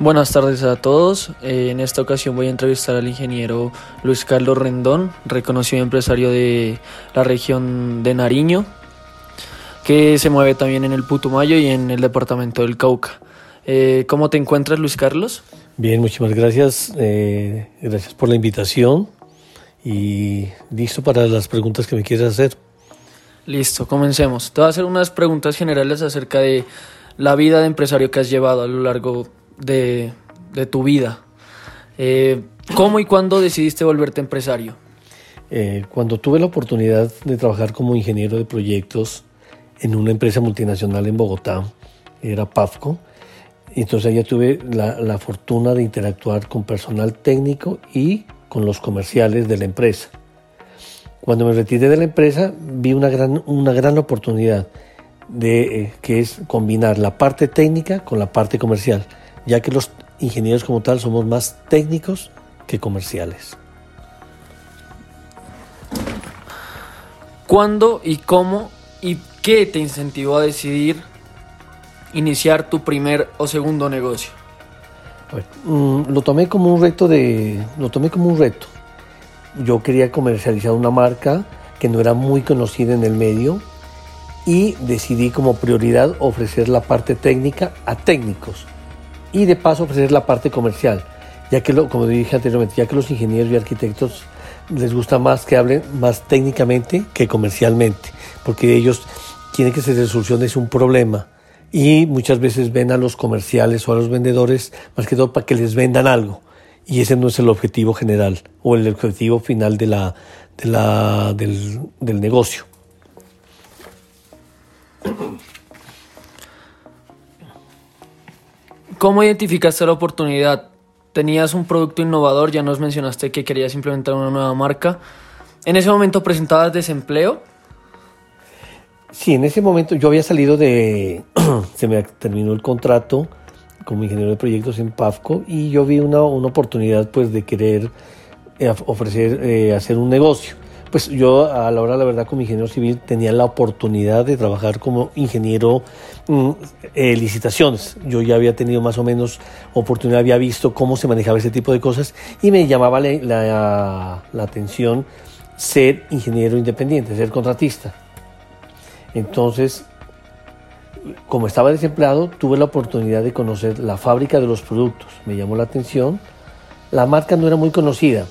Buenas tardes a todos. Eh, en esta ocasión voy a entrevistar al ingeniero Luis Carlos Rendón, reconocido empresario de la región de Nariño, que se mueve también en el Putumayo y en el departamento del Cauca. Eh, ¿Cómo te encuentras, Luis Carlos? Bien, muchísimas gracias. Eh, gracias por la invitación y listo para las preguntas que me quieras hacer. Listo, comencemos. Te voy a hacer unas preguntas generales acerca de la vida de empresario que has llevado a lo largo de, tu vida. Eh, ¿Cómo y cuándo decidiste volverte empresario? Eh, cuando tuve la oportunidad de trabajar como ingeniero de proyectos en una empresa multinacional en Bogotá, era PAFCO, entonces ya tuve la, la fortuna de interactuar con personal técnico y con los comerciales de la empresa. Cuando me retiré de la empresa vi una gran, una gran oportunidad de, eh, que es combinar la parte técnica con la parte comercial ya que los ingenieros como tal somos más técnicos que comerciales. ¿Cuándo y cómo y qué te incentivó a decidir iniciar tu primer o segundo negocio? Mm, lo tomé como un reto de, lo tomé como un reto. Yo quería comercializar una marca que no era muy conocida en el medio y decidí como prioridad ofrecer la parte técnica a técnicos y de paso ofrecer la parte comercial, ya que, lo, como dije anteriormente, ya que los ingenieros y arquitectos les gusta más que hablen más técnicamente que comercialmente, porque ellos tienen que ser soluciones un problema y muchas veces ven a los comerciales o a los vendedores más que todo para que les vendan algo y ese no es el objetivo general o el objetivo final de del, del negocio. ¿Cómo identificaste la oportunidad? Tenías un producto innovador, ya nos mencionaste que querías implementar una nueva marca. ¿En ese momento presentabas desempleo? Sí, en ese momento yo había salido de... se me terminó el contrato como ingeniero de proyectos en PAFCO y yo vi una, una oportunidad pues de querer eh, ofrecer, eh, hacer un negocio. Pues yo a la hora, la verdad, como ingeniero civil tenía la oportunidad de trabajar como ingeniero mm, eh, licitaciones. Yo ya había tenido más o menos oportunidad, había visto cómo se manejaba ese tipo de cosas y me llamaba la, la atención ser ingeniero independiente, ser contratista. Entonces, como estaba desempleado, tuve la oportunidad de conocer la fábrica de los productos. Me llamó la atención. La marca no era muy conocida,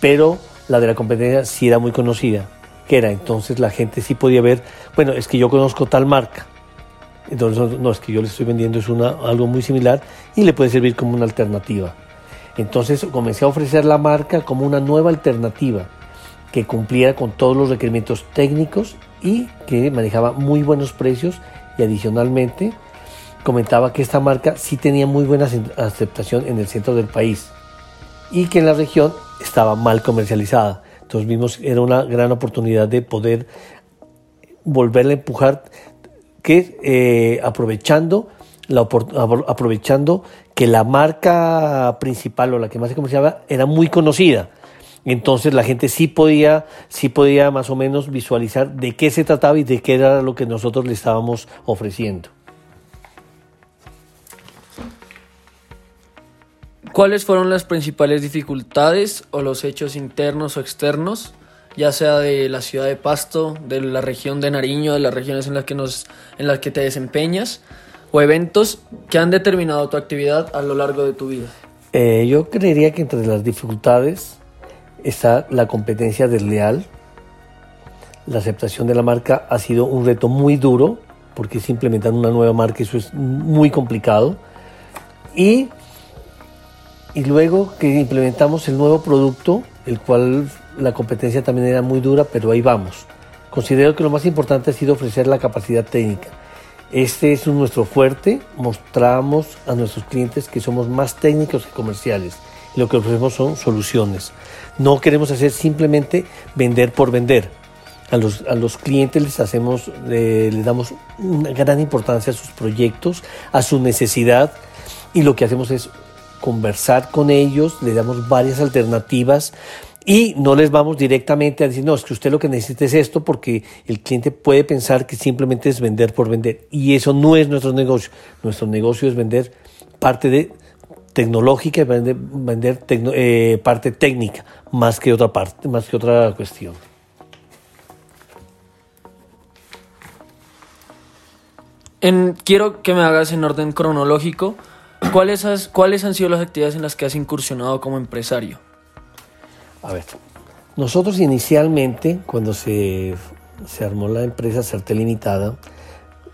pero la de la competencia sí era muy conocida, que era entonces la gente sí podía ver, bueno, es que yo conozco tal marca, entonces no, es que yo le estoy vendiendo es una, algo muy similar y le puede servir como una alternativa. Entonces comencé a ofrecer la marca como una nueva alternativa que cumpliera con todos los requerimientos técnicos y que manejaba muy buenos precios y adicionalmente comentaba que esta marca sí tenía muy buena aceptación en el centro del país y que en la región estaba mal comercializada. Entonces vimos era una gran oportunidad de poder volverla a empujar, que eh, aprovechando, la, aprovechando que la marca principal o la que más se comerciaba era muy conocida. Entonces la gente sí podía, sí podía más o menos visualizar de qué se trataba y de qué era lo que nosotros le estábamos ofreciendo. ¿Cuáles fueron las principales dificultades o los hechos internos o externos, ya sea de la ciudad de Pasto, de la región de Nariño, de las regiones en las que, nos, en las que te desempeñas, o eventos que han determinado tu actividad a lo largo de tu vida? Eh, yo creería que entre las dificultades está la competencia desleal. La aceptación de la marca ha sido un reto muy duro, porque es implementar una nueva marca, eso es muy complicado. Y y luego que implementamos el nuevo producto, el cual la competencia también era muy dura, pero ahí vamos. Considero que lo más importante ha sido ofrecer la capacidad técnica. Este es nuestro fuerte, mostramos a nuestros clientes que somos más técnicos que comerciales. Lo que ofrecemos son soluciones. No queremos hacer simplemente vender por vender. A los, a los clientes les hacemos, les damos una gran importancia a sus proyectos, a su necesidad y lo que hacemos es conversar con ellos, le damos varias alternativas y no les vamos directamente a decir, no, es que usted lo que necesita es esto porque el cliente puede pensar que simplemente es vender por vender y eso no es nuestro negocio. Nuestro negocio es vender parte de tecnológica y vender, eh, parte técnica más que otra parte, más que otra cuestión. quiero que me hagas en orden cronológico cuáles, cuáles han sido las actividades en las que has incursionado como empresario. A ver, nosotros inicialmente, cuando se, se armó la empresa Certe Limitada,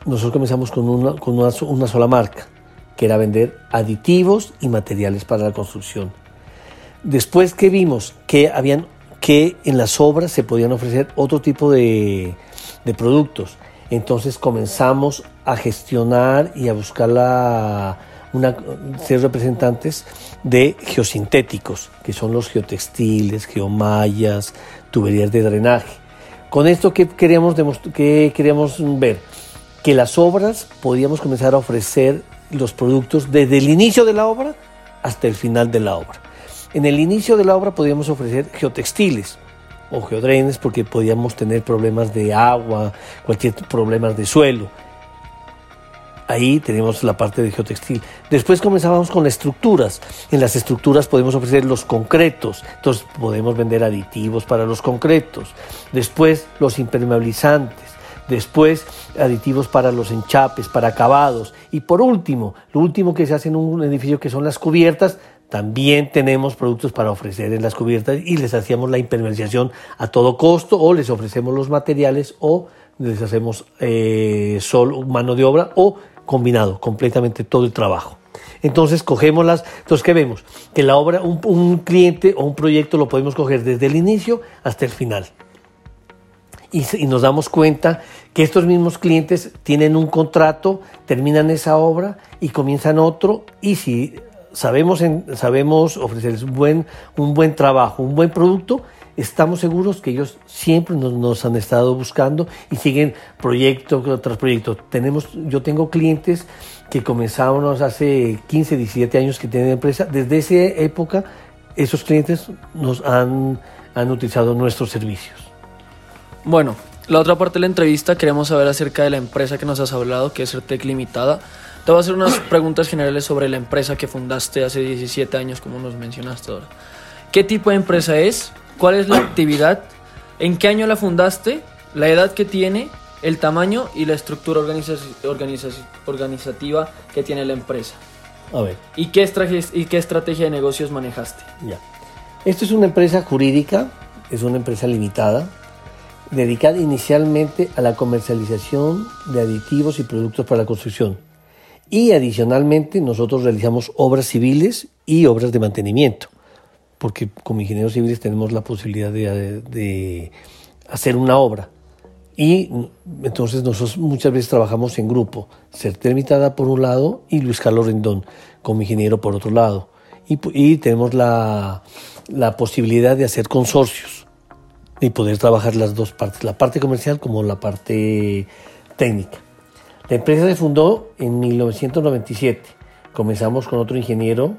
nosotros comenzamos con, una, con una sola marca, que era vender aditivos y materiales para la construcción. Después que vimos que habían que en las obras se podían ofrecer otro tipo de, de productos, entonces comenzamos a gestionar y a buscar la, una, ser representantes de geosintéticos, que son los geotextiles, geomallas, tuberías de drenaje. Con esto, ¿qué queríamos, qué ver? Que las obras podíamos comenzar a ofrecer los productos desde el inicio de la obra hasta el final de la obra. En el inicio de la obra podíamos ofrecer geotextiles, o geodrenes porque podíamos tener problemas de agua, cualquier problemas de suelo. Ahí tenemos la parte de geotextil. Después comenzábamos con las estructuras. En las estructuras podemos ofrecer los concretos, entonces podemos vender aditivos para los concretos. Después los impermeabilizantes. Después aditivos para los enchapes, para acabados. Y por último, lo último que se hace en un edificio que son las cubiertas, también tenemos productos para ofrecer en las cubiertas y les hacíamos la impermeabilización a todo costo o les ofrecemos los materiales o les hacemos eh, mano de obra o combinado, completamente todo el trabajo. Entonces cogemos las, entonces ¿qué vemos? Que la obra, un, cliente o un proyecto lo podemos coger desde el inicio hasta el final. Y, nos damos cuenta que estos mismos clientes tienen un contrato, terminan esa obra y comienzan otro y si sabemos, sabemos ofrecerles un buen, un buen trabajo, un buen producto, estamos seguros que ellos siempre nos, han estado buscando y siguen proyecto tras proyecto. Tenemos, yo tengo clientes que comenzamos hace 15, 17 años que tienen empresa. Desde esa época, esos clientes nos han, han utilizado nuestros servicios. Bueno, la otra parte de la entrevista queremos saber acerca de la empresa que nos has hablado, que es Certec Limitada. Te voy a hacer unas preguntas generales sobre la empresa que fundaste hace 17 años, como nos mencionaste ahora. ¿Qué tipo de empresa es? ¿Cuál es la actividad? ¿En qué año la fundaste? ¿La edad que tiene? ¿El tamaño y la estructura organizativa que tiene la empresa? A ver. ¿Y qué, ¿Y qué estrategia de negocios manejaste? Ya. Esto es una empresa jurídica, es una empresa limitada, dedicada inicialmente a la comercialización de aditivos y productos para la construcción y adicionalmente nosotros realizamos obras civiles y obras de mantenimiento, porque como ingenieros civiles tenemos la posibilidad de, hacer una obra. Y entonces nosotros muchas veces trabajamos en grupo, Certer por un lado y Luis Carlos Rendón como ingeniero por otro lado. Y, tenemos la, la, posibilidad de hacer consorcios y poder trabajar las dos partes, la parte comercial como la parte técnica. La empresa se fundó en 1997. Comenzamos con otro ingeniero,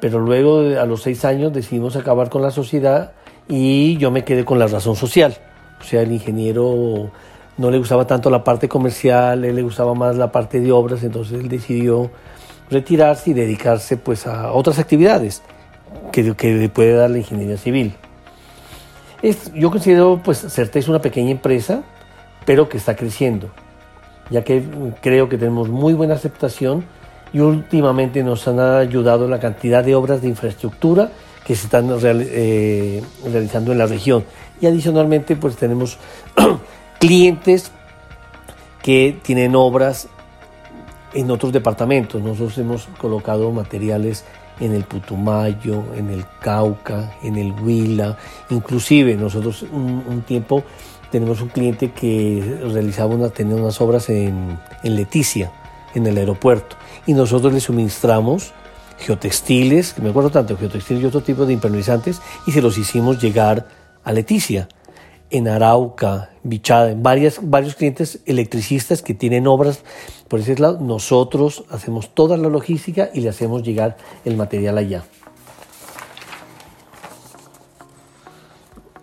pero luego a los seis años decidimos acabar con la sociedad y yo me quedé con la razón social. O sea, el ingeniero no le gustaba tanto la parte comercial, él le gustaba más la parte de obras, entonces él decidió retirarse y dedicarse pues a otras actividades que, que puede dar la ingeniería civil. Yo considero pues Certes una pequeña empresa, pero que está creciendo ya que creo que tenemos muy buena aceptación y últimamente nos han ayudado la cantidad de obras de infraestructura que se están eh, realizando en la región. Y adicionalmente pues tenemos clientes que tienen obras en otros departamentos. Nosotros hemos colocado materiales en el Putumayo, en el Cauca, en el Huila, inclusive nosotros un tiempo tenemos un cliente que realizaba una, tenía unas obras en, en Leticia, en el aeropuerto, y nosotros le suministramos geotextiles, que me acuerdo tanto, geotextiles y otro tipo de impermeabilizantes, y se los hicimos llegar a Leticia, en Arauca, Bichada, en varias, varios clientes electricistas que tienen obras por ese lado. Nosotros hacemos toda la logística y le hacemos llegar el material allá.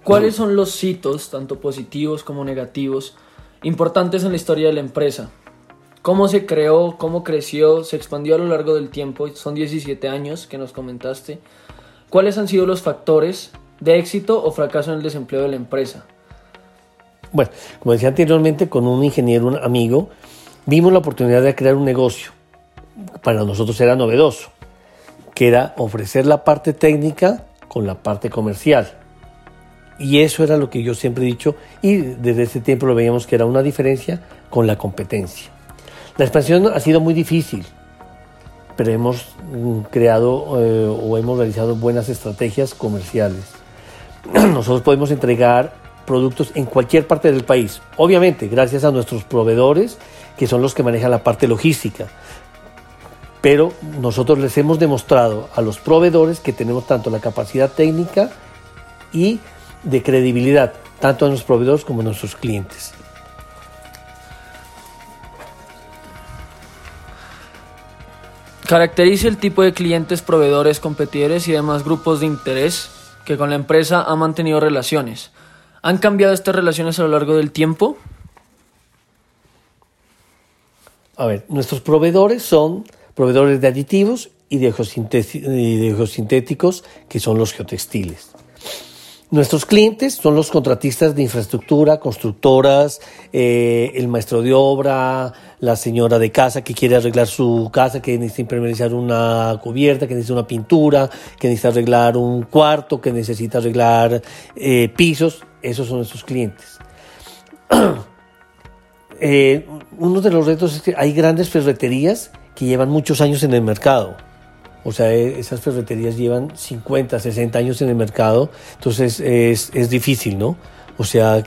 ¿Cuáles son los hitos, tanto positivos como negativos, importantes en la historia de la empresa? ¿Cómo se creó? ¿Cómo creció? ¿Se expandió a lo largo del tiempo? Son 17 años que nos comentaste. ¿Cuáles han sido los factores de éxito o fracaso en el desempleo de la empresa? Bueno, como decía anteriormente, con un ingeniero, un amigo, vimos la oportunidad de crear un negocio. Para nosotros era novedoso, que era ofrecer la parte técnica con la parte comercial. Y eso era lo que yo siempre he dicho y desde ese tiempo lo veíamos que era una diferencia con la competencia. La expansión ha sido muy difícil, pero hemos mm, creado eh, o hemos realizado buenas estrategias comerciales. Nosotros podemos entregar productos en cualquier parte del país, obviamente gracias a nuestros proveedores que son los que manejan la parte logística. Pero nosotros les hemos demostrado a los proveedores que tenemos tanto la capacidad técnica y de credibilidad, tanto a nuestros proveedores como a nuestros clientes. Caracteriza el tipo de clientes, proveedores, competidores y demás grupos de interés que con la empresa ha mantenido relaciones. ¿Han cambiado estas relaciones a lo largo del tiempo? A ver, nuestros proveedores son proveedores de aditivos y de, geosintéticos, que son los geotextiles. Nuestros clientes son los contratistas de infraestructura, constructoras, eh, el maestro de obra, la señora de casa que quiere arreglar su casa, que necesita impermeabilizar una cubierta, que necesita una pintura, que necesita arreglar un cuarto, que necesita arreglar eh, pisos. Esos son nuestros clientes. Eh, uno de los retos es que hay grandes ferreterías que llevan muchos años en el mercado o sea, e, esas ferreterías llevan 50, 60 años en el mercado, entonces es, es difícil, ¿no? O sea,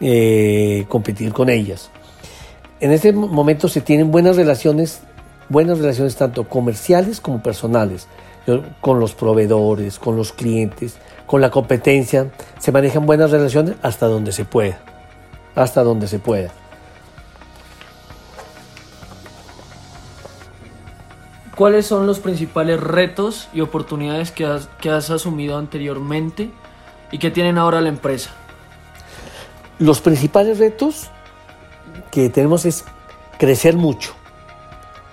eh, competir con ellas. En este momento se tienen buenas relaciones, buenas relaciones tanto comerciales como personales, con los proveedores, con los clientes, con la competencia. Se manejan buenas relaciones hasta donde se pueda, hasta donde se pueda. ¿Cuáles son los principales retos y oportunidades que has, asumido anteriormente y que tienen ahora la empresa? Los principales retos que tenemos es crecer mucho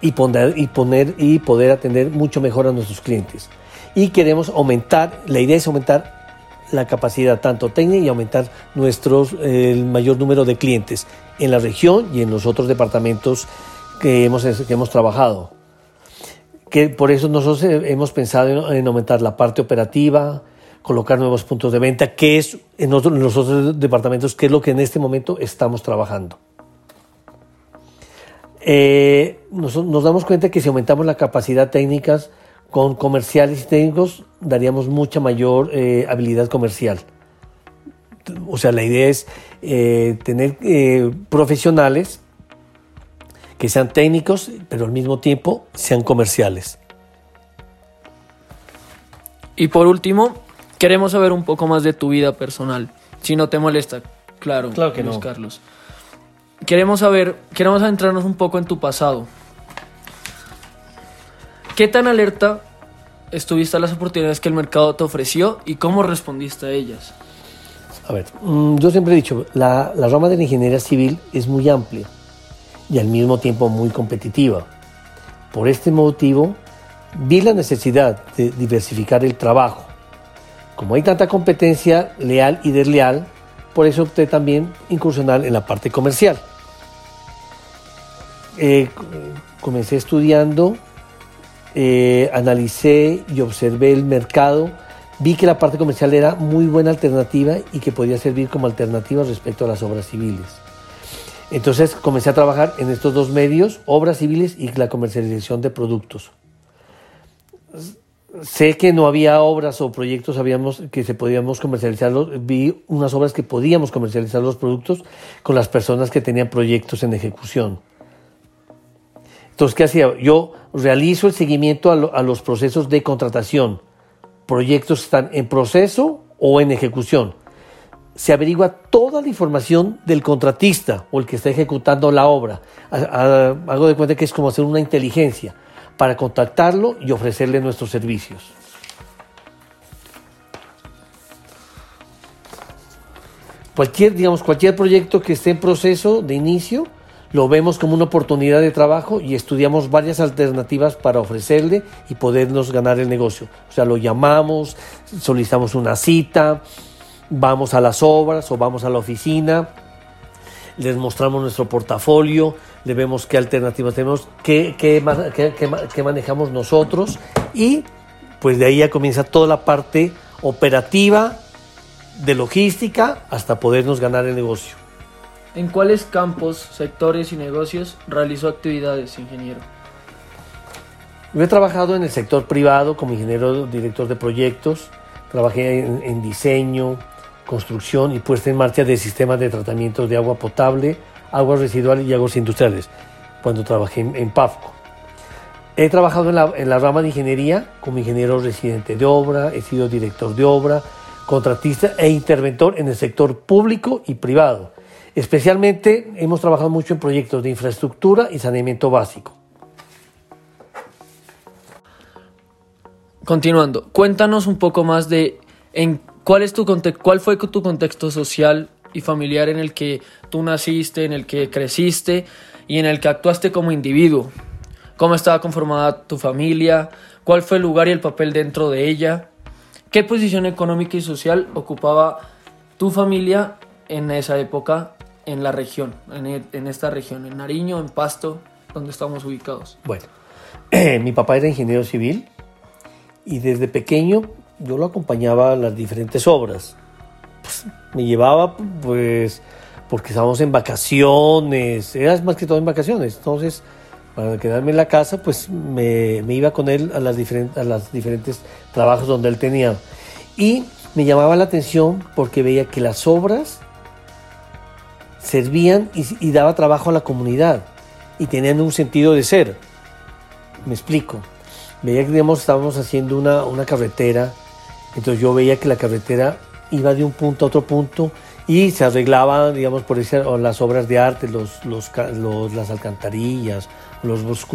y poner, y poner y poder atender mucho mejor a nuestros clientes. Y queremos aumentar, la idea es aumentar la capacidad tanto técnica y aumentar nuestros, el mayor número de clientes en la región y en los otros departamentos que hemos trabajado que por eso nosotros hemos pensado en, aumentar la parte operativa, colocar nuevos puntos de venta, que es en, los otros departamentos, que es lo que en este momento estamos trabajando. Eh, nos, damos cuenta que si aumentamos la capacidad técnica con comerciales y técnicos, daríamos mucha mayor eh, habilidad comercial. O sea, la idea es eh, tener profesionales que sean técnicos, pero al mismo tiempo sean comerciales. Y por último, queremos saber un poco más de tu vida personal, si no te molesta, claro, claro que no. Carlos. Queremos saber, queremos adentrarnos un poco en tu pasado. ¿Qué tan alerta estuviste a las oportunidades que el mercado te ofreció y cómo respondiste a ellas? A ver, mm, yo siempre he dicho, la, la rama de la ingeniería civil es muy amplia y al mismo tiempo muy competitiva. Por este motivo, vi la necesidad de diversificar el trabajo. Como hay tanta competencia leal y desleal, por eso opté también incursionar en la parte comercial. Eh, comencé estudiando, eh, analicé y observé el mercado, vi que la parte comercial era muy buena alternativa y que podía servir como alternativa respecto a las obras civiles. Entonces comencé a trabajar en estos dos medios, obras civiles y la comercialización de productos. Sé que no había obras o proyectos que se podíamos comercializar, vi unas obras que podíamos comercializar los productos con las personas que tenían proyectos en ejecución. Entonces, ¿qué hacía? Yo realizo el seguimiento a, a los procesos de contratación. Proyectos están en proceso o en ejecución se averigua toda la información del contratista o el que está ejecutando la obra. Hago de cuenta que es como hacer una inteligencia para contactarlo y ofrecerle nuestros servicios. Cualquier, digamos, cualquier proyecto que esté en proceso de inicio, lo vemos como una oportunidad de trabajo y estudiamos varias alternativas para ofrecerle y podernos ganar el negocio. O sea, lo llamamos, solicitamos una cita, vamos a las obras o vamos a la oficina, les mostramos nuestro portafolio, le vemos qué alternativas tenemos, qué, qué, qué manejamos nosotros y pues de ahí ya comienza toda la parte operativa de logística hasta podernos ganar el negocio. ¿En cuáles campos, sectores y negocios realizó actividades, ingeniero? Yo he trabajado en el sector privado como ingeniero director de proyectos, trabajé en, diseño, construcción y puesta en marcha de sistemas de tratamiento de agua potable, agua residual y aguas industriales, cuando trabajé en, PAFCO. He trabajado en la, en la, rama de ingeniería como ingeniero residente de obra, he sido director de obra, contratista e interventor en el sector público y privado Especialmente hemos trabajado mucho en proyectos de infraestructura y saneamiento básico. Continuando, cuéntanos un poco más de en cuál es tu cuál fue tu contexto social y familiar en el que tú naciste, en el que creciste y en el que actuaste como individuo. ¿Cómo estaba conformada tu familia? ¿Cuál fue el lugar y el papel dentro de ella? ¿Qué posición económica y social ocupaba tu familia en esa época en la región, e, en, esta región, en Nariño, en Pasto, donde estamos ubicados? Bueno, mi papá era ingeniero civil y desde pequeño yo lo acompañaba a las diferentes obras. Pues, me llevaba, pues, porque estábamos en vacaciones, era más que todo en vacaciones, entonces para quedarme en la casa, pues me, iba con él a las, diferentes, diferentes trabajos donde él tenía. Y me llamaba la atención porque veía que las obras servían y, daba trabajo a la comunidad y tenían un sentido de ser. Me explico. Veía que estábamos haciendo una, una carretera, entonces yo veía que la carretera iba de un punto a otro punto y se arreglaba, digamos, por eso las obras de arte, los, los, las alcantarillas, los, los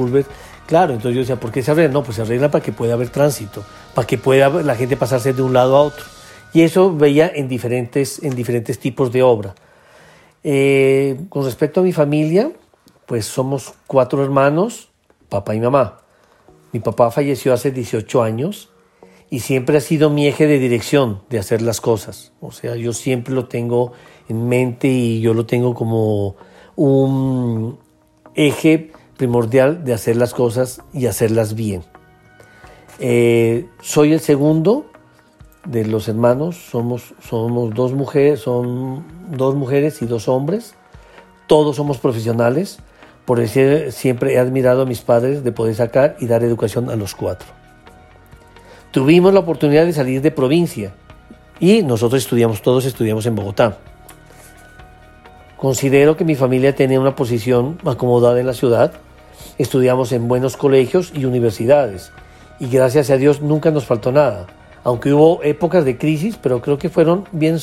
Claro, entonces yo decía, ¿por qué se arregla? No, pues se arregla para que pueda haber tránsito, para que pueda la gente pasarse de un lado a otro. Y eso veía en diferentes, en diferentes tipos de obra. Eh, con respecto a mi familia, pues somos cuatro hermanos, papá y mamá. Mi papá falleció hace 18 años y siempre ha sido mi eje de dirección de hacer las cosas. O sea, yo siempre lo tengo en mente y yo lo tengo como un eje primordial de hacer las cosas y hacerlas bien. Eh, soy el segundo de los hermanos, somos, somos dos mujeres, son dos mujeres y dos hombres, todos somos profesionales, por eso siempre he admirado a mis padres de poder sacar y dar educación a los cuatro. Tuvimos la oportunidad de salir de provincia y nosotros estudiamos, todos estudiamos en Bogotá. Considero que mi familia tenía una posición acomodada en la ciudad, estudiamos en buenos colegios y universidades. Y gracias a Dios nunca nos faltó nada. Aunque hubo épocas de crisis, pero creo que fueron bien,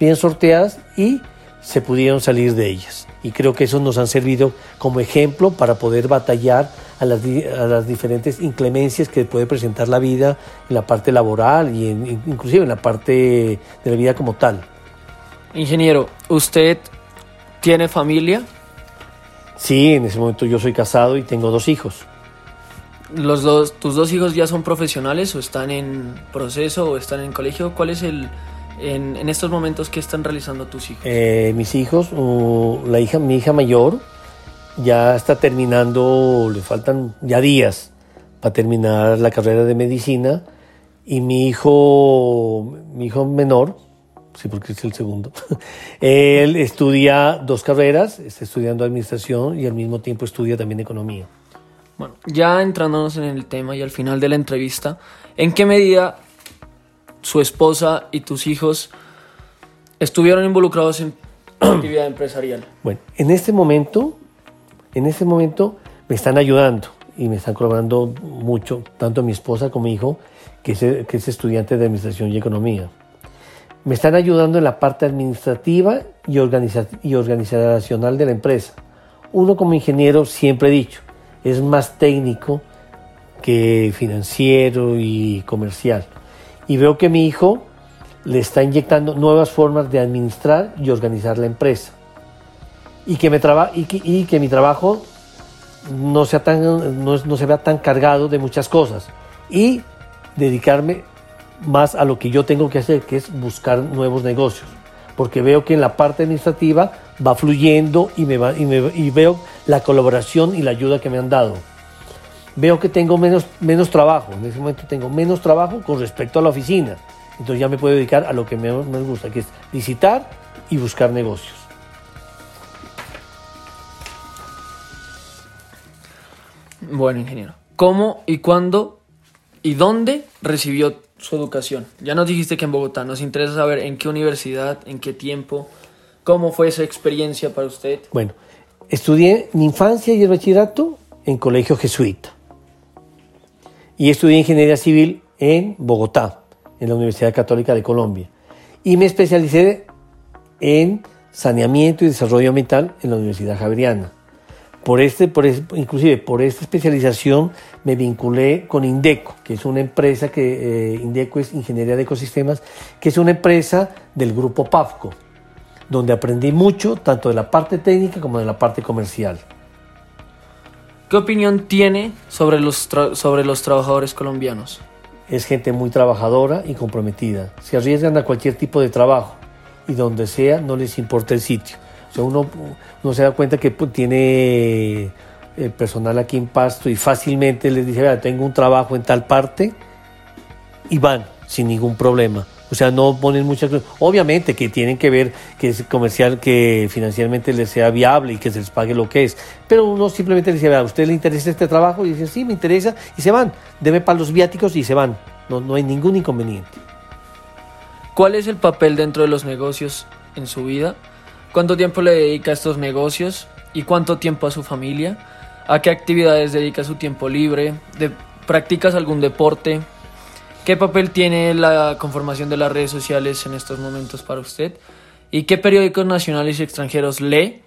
bien sorteadas y se pudieron salir de ellas. Y creo que eso nos han servido como ejemplo para poder batallar a las, a las diferentes inclemencias que puede presentar la vida en la parte laboral y inclusive en la parte de la vida como tal. Ingeniero, ¿usted tiene familia? Sí, en ese momento yo soy casado y tengo dos hijos los dos, tus dos hijos ya son profesionales o están en proceso o están en colegio. ¿Cuál es el, en, en estos momentos que están realizando tus hijos? Eh, mis hijos, la hija, mi hija mayor ya está terminando, le faltan ya días para terminar la carrera de medicina y mi hijo, mi hijo menor, sí porque es el segundo, él estudia dos carreras, está estudiando administración y al mismo tiempo estudia también economía. Bueno, ya entrándonos en el tema y al final de la entrevista, ¿en qué medida su esposa y tus hijos estuvieron involucrados en actividad empresarial? Bueno, en este momento, en este momento me están ayudando y me están colaborando mucho, tanto mi esposa como mi hijo, que es, que es estudiante de Administración y Economía. Me están ayudando en la parte administrativa y, y organizacional de la empresa. Uno como ingeniero siempre he dicho, es más técnico que financiero y comercial. Y veo que mi hijo le está inyectando nuevas formas de administrar y organizar la empresa. y que, mi trabajo no, sea tan, no, se vea tan cargado de muchas cosas y dedicarme más a lo que yo tengo que hacer, que es buscar nuevos negocios, porque veo que en la parte administrativa va fluyendo y veo la colaboración y la ayuda que me han dado. Veo que tengo menos, menos trabajo, en ese momento tengo menos trabajo con respecto a la oficina, entonces ya me puedo dedicar a lo que me, me gusta, que es visitar y buscar negocios. Bueno, ingeniero, ¿cómo y cuándo y dónde recibió su educación? Ya nos dijiste que en Bogotá, nos interesa saber en qué universidad, en qué tiempo, cómo fue esa experiencia para usted. Bueno, estudié mi infancia y el bachillerato en colegio jesuita y estudié ingeniería civil en Bogotá, en la Universidad Católica de Colombia. Y me especialicé en saneamiento y desarrollo ambiental en la Universidad Javeriana. Por este, por inclusive por esta especialización me vinculé con Indeco, que es una empresa que eh, Indeco es Ingeniería de Ecosistemas, que es una empresa del grupo PAFCO, donde aprendí mucho tanto de la parte técnica como de la parte comercial. ¿Qué opinión tiene sobre los, sobre los trabajadores colombianos? Es gente muy trabajadora y comprometida. Se arriesgan a cualquier tipo de trabajo y donde sea no les importa el sitio uno, se da cuenta que pues, tiene el personal aquí en Pasto y fácilmente les dice, Vea, tengo un trabajo en tal parte y van sin ningún problema. O sea, no ponen muchas. Obviamente que tienen que ver que es comercial, que financieramente les sea viable y que se les pague lo que es. Pero uno simplemente le dice, ¿a usted le interesa este trabajo? Y dice, sí, me interesa. Y se van. Deme para los viáticos y se van. No, no hay ningún inconveniente. ¿Cuál es el papel dentro de los negocios en su vida? ¿Cuánto tiempo le dedica a estos negocios? ¿Y cuánto tiempo a su familia? ¿A qué actividades dedica su tiempo libre? ¿De, ¿Practicas algún deporte? ¿Qué papel tiene la conformación de las redes sociales en estos momentos para usted? ¿Y qué periódicos nacionales y extranjeros lee?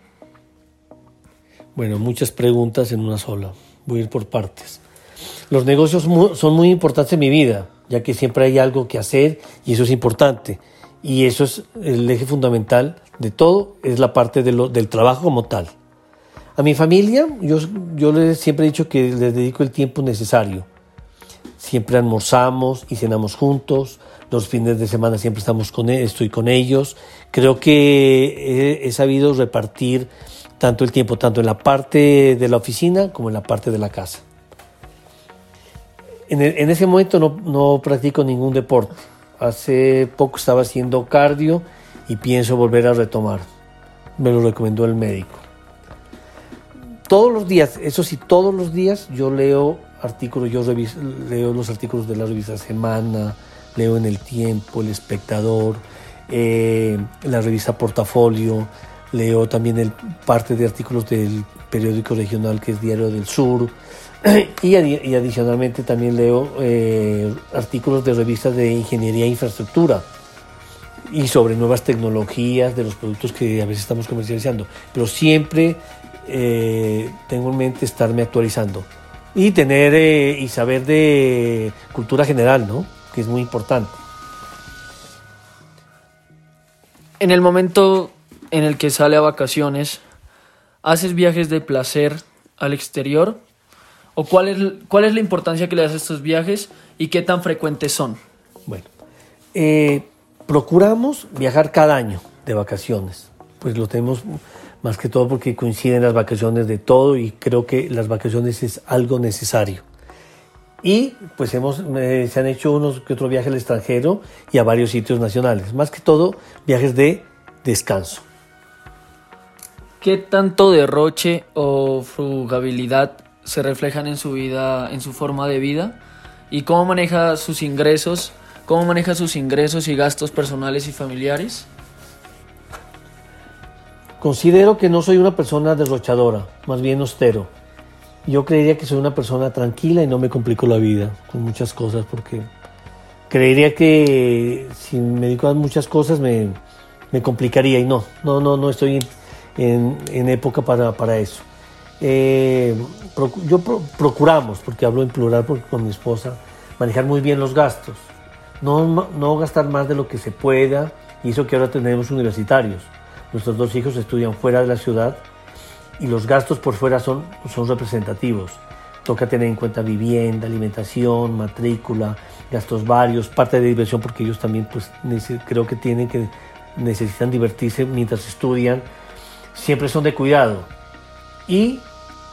Bueno, muchas preguntas en una sola. Voy a ir por partes. Los negocios son muy importantes en mi vida, ya que siempre hay algo que hacer y eso es importante. Y eso es el eje fundamental de todo, es la parte de lo, del trabajo como tal. A mi familia, yo, yo les siempre he dicho que les dedico el tiempo necesario. Siempre almorzamos y cenamos juntos, los fines de semana siempre estamos con, e, estoy con ellos. Creo que he, sabido repartir tanto el tiempo, tanto en la parte de la oficina como en la parte de la casa. En, en ese momento no, no practico ningún deporte Hace poco estaba haciendo cardio y pienso volver a retomar. Me lo recomendó el médico. Todos los días, eso sí, todos los días yo leo artículos, yo leo los artículos de la revista Semana, leo en El Tiempo, El Espectador, eh, la revista Portafolio, leo también el, parte de artículos del periódico regional que es Diario del Sur, y, adicionalmente también leo eh, artículos de revistas de ingeniería e infraestructura y sobre nuevas tecnologías de los productos que a veces estamos comercializando. Pero siempre eh, tengo en mente estarme actualizando y tener eh, y saber de cultura general, ¿no? Que es muy importante. En el momento en el que sale a vacaciones, ¿haces viajes de placer al exterior ¿O cuál es, cuál es la importancia que le das a estos viajes y qué tan frecuentes son? Bueno, eh, procuramos viajar cada año de vacaciones. Pues lo tenemos más que todo porque coinciden las vacaciones de todo y creo que las vacaciones es algo necesario. Y pues hemos, eh, se han hecho unos que otros viajes al extranjero y a varios sitios nacionales. Más que todo viajes de descanso. ¿Qué tanto derroche o frugabilidad se reflejan en su vida, en su forma de vida y cómo maneja sus ingresos, cómo maneja sus ingresos y gastos personales y familiares. Considero que no soy una persona derrochadora, más bien austero. Yo creería que soy una persona tranquila y no me complico la vida con muchas cosas porque creería que si me dedico a muchas cosas me, complicaría y no, no, no, no estoy en, en época para, para eso. Eh, yo procuramos, porque hablo en plural porque con mi esposa, manejar muy bien los gastos. No, no gastar más de lo que se pueda, y eso que ahora tenemos universitarios. Nuestros dos hijos estudian fuera de la ciudad y los gastos por fuera son, son representativos. Toca tener en cuenta vivienda, alimentación, matrícula, gastos varios, parte de diversión porque ellos también pues creo que tienen que necesitan divertirse mientras estudian. Siempre son de cuidado y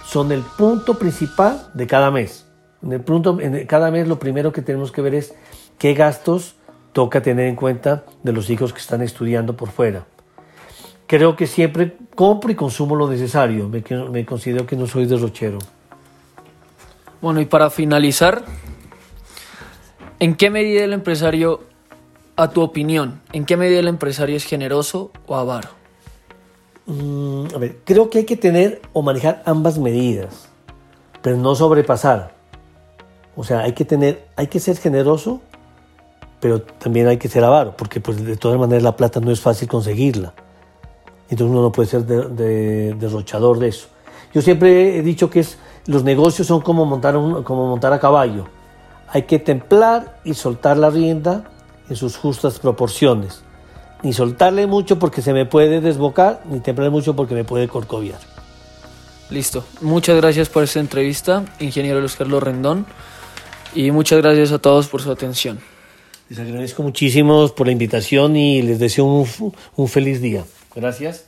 son el punto principal de cada mes. En cada mes lo primero que tenemos que ver es qué gastos toca tener en cuenta de los hijos que están estudiando por fuera. Creo que siempre compro y consumo lo necesario. Me, me considero que no soy derrochero. Bueno, y para finalizar, ¿en qué medida el empresario, a tu opinión, en qué medida el empresario es generoso o avaro? Mm, a ver, creo que hay que tener o manejar ambas medidas, pero no sobrepasar. O sea, hay que tener, hay que ser generoso, pero también hay que ser avaro, porque pues de todas maneras la plata no es fácil conseguirla. Entonces uno no puede ser derrochador de eso. Yo siempre he dicho que es, los negocios son como montar, como montar a caballo. Hay que templar y soltar la rienda en sus justas proporciones. Ni soltarle mucho porque se me puede desbocar, ni templar mucho porque me puede corcoviar. Listo. Muchas gracias por esta entrevista, ingeniero Luis Carlos Rendón. Y muchas gracias a todos por su atención. Les agradezco muchísimo por la invitación y les deseo un, un feliz día. Gracias.